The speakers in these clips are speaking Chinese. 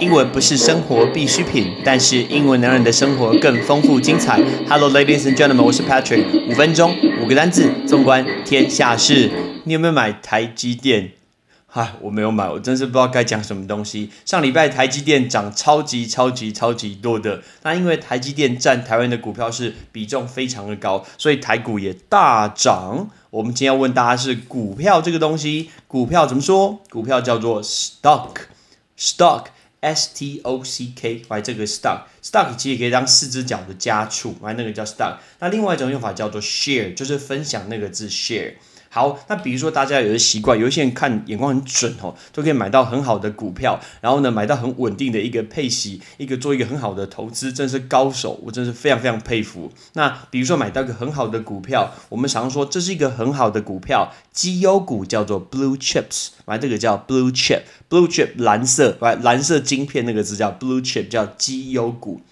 英文不是生活必需品，但是英文能让你的生活更丰富精彩。Hello, ladies and gentlemen，我是 Patrick。五分钟，五个单字，纵观天下事。你有没有买台积电？嗨，我没有买，我真是不知道该讲什么东西。上礼拜台积电涨超级超级超级多的，那因为台积电占台湾的股票是比重非常的高，所以台股也大涨。我们今天要问大家是股票这个东西，股票怎么说？股票叫做 stock，stock。S T O C K，来这个 stock，stock 其实可以当四只脚的家畜，来那个叫 stock。那另外一种用法叫做 share，就是分享那个字 share。好，那比如说大家有的习惯，有一些人看眼光很准哦，都可以买到很好的股票，然后呢买到很稳定的一个配息，一个做一个很好的投资，真是高手，我真是非常非常佩服。那比如说买到一个很好的股票，我们常说这是一个很好的股票，绩优股叫做 blue chips，买这个叫 blue chip，blue chip 蓝色，来蓝色晶片那个字叫 blue chip，叫绩优股。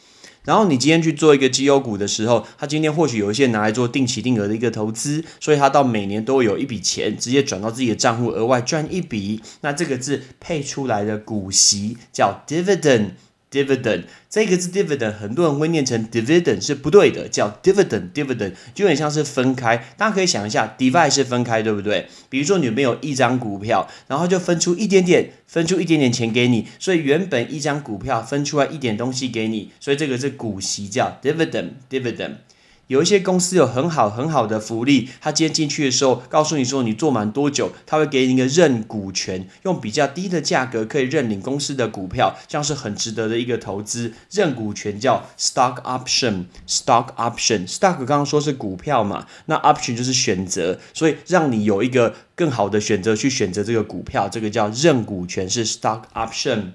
然后你今天去做一个绩优股的时候，他今天或许有一些拿来做定期定额的一个投资，所以他到每年都会有一笔钱直接转到自己的账户，额外赚一笔。那这个字配出来的股息叫 dividend。Dividend 这个字 dividend 很多人会念成 dividend 是不对的，叫 dividend dividend 就有点像是分开。大家可以想一下，divide 是分开，对不对？比如说你们有一张股票，然后就分出一点点，分出一点点钱给你，所以原本一张股票分出来一点东西给你，所以这个是股息，叫 dividend dividend。有一些公司有很好很好的福利，他今天进去的时候告诉你说你做满多久，他会给你一个认股权，用比较低的价格可以认领公司的股票，这样是很值得的一个投资。认股权叫 stock option，stock option，stock 刚刚说是股票嘛，那 option 就是选择，所以让你有一个更好的选择去选择这个股票，这个叫认股权是 stock option。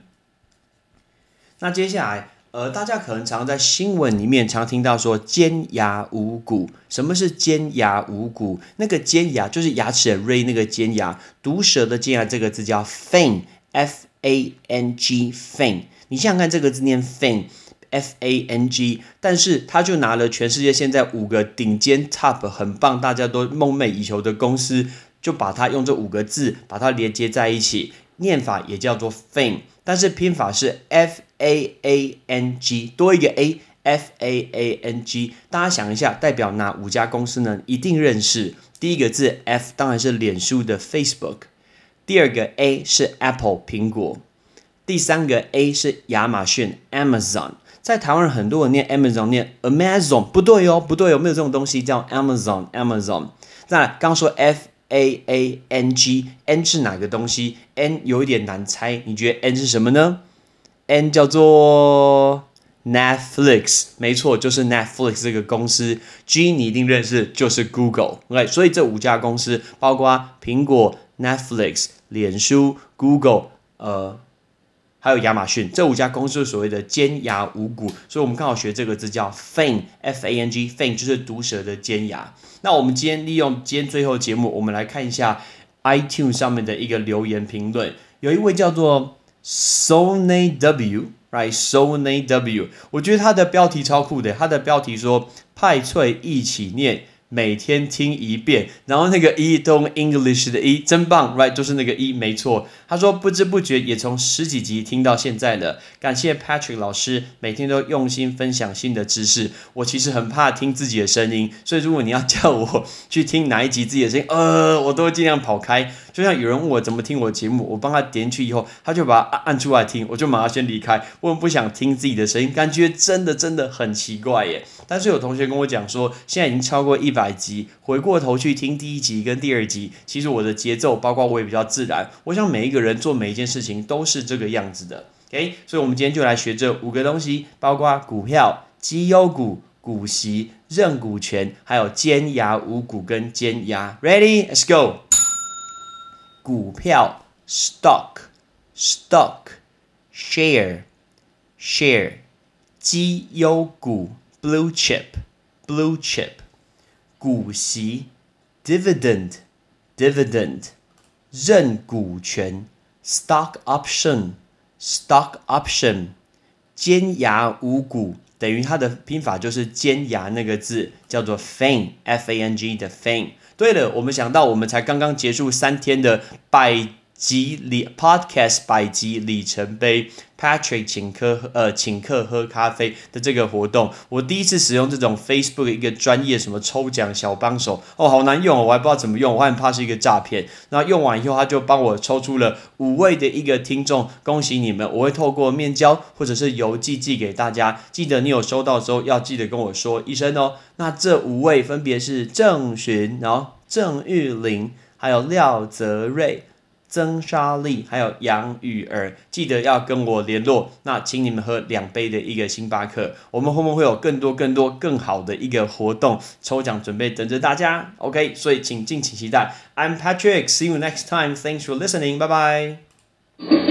那接下来。呃，大家可能常在新闻里面常听到说尖牙无骨。什么是尖牙无骨？那个尖牙就是牙齿的 ray 那个尖牙，毒蛇的尖牙这个字叫 fang，f a n g fang。你想想看，这个字念 fang，f a n g，但是他就拿了全世界现在五个顶尖 top 很棒，大家都梦寐以求的公司，就把它用这五个字把它连接在一起，念法也叫做 fang，但是拼法是 f。A A N G 多一个 A，F A A N G，大家想一下，代表哪五家公司呢？一定认识。第一个字 F 当然是脸书的 Facebook，第二个 A 是 Apple 苹果，第三个 A 是亚马逊 Amazon。在台湾很多人念 Amazon 念 Amazon，不对哦，不对哦，没有这种东西叫 Amazon Amazon。那刚说 F A A N G，N 是哪个东西？N 有一点难猜，你觉得 N 是什么呢？N 叫做 Netflix，没错，就是 Netflix 这个公司。G 你一定认识，就是 Google。OK，所以这五家公司，包括苹果、Netflix、脸书、Google，呃，还有亚马逊，这五家公司所谓的尖牙五股。所以我们刚好学这个字叫 Fang，F A N G，Fang 就是毒蛇的尖牙。那我们今天利用今天最后节目，我们来看一下 iTunes 上面的一个留言评论，有一位叫做。Sony W，right？Sony W，我觉得它的标题超酷的。它的标题说派翠一起念。每天听一遍，然后那个一动 English 的一真棒，right 就是那个一没错。他说不知不觉也从十几集听到现在了，感谢 Patrick 老师每天都用心分享新的知识。我其实很怕听自己的声音，所以如果你要叫我去听哪一集自己的声音，呃，我都会尽量跑开。就像有人问我怎么听我节目，我帮他点去以后，他就把按按出来听，我就马上先离开。我不想听自己的声音，感觉真的真的很奇怪耶。但是有同学跟我讲说，现在已经超过一百集，回过头去听第一集跟第二集，其实我的节奏，包括我也比较自然。我想每一个人做每一件事情都是这个样子的。OK，所以我们今天就来学这五个东西，包括股票、绩优股、股息、认股权，还有尖牙无股跟尖牙。Ready？Let's go。股票，stock，stock，share，share，绩优股。Blue chip blue chip 股息 dividend dividend 认股权 stock option stock option 尖牙无骨等于它的拼法就是尖牙那个字叫做 fang f a n g 的 fang 对了，我们想到我们才刚刚结束三天的百集里 Podcast 百集里程碑，Patrick 请客呃请客喝咖啡的这个活动，我第一次使用这种 Facebook 一个专业什么抽奖小帮手哦，好难用哦，我还不知道怎么用，我很怕是一个诈骗。那用完以后，他就帮我抽出了五位的一个听众，恭喜你们！我会透过面交或者是邮寄寄给大家，记得你有收到之后要记得跟我说一声哦。那这五位分别是郑寻，然后郑玉玲，还有廖泽瑞。曾莎莉还有杨雨儿，记得要跟我联络。那请你们喝两杯的一个星巴克。我们后面会有更多更多更好的一个活动抽奖准备等着大家。OK，所以请敬请期待。I'm Patrick，see you next time. Thanks for listening. Bye bye.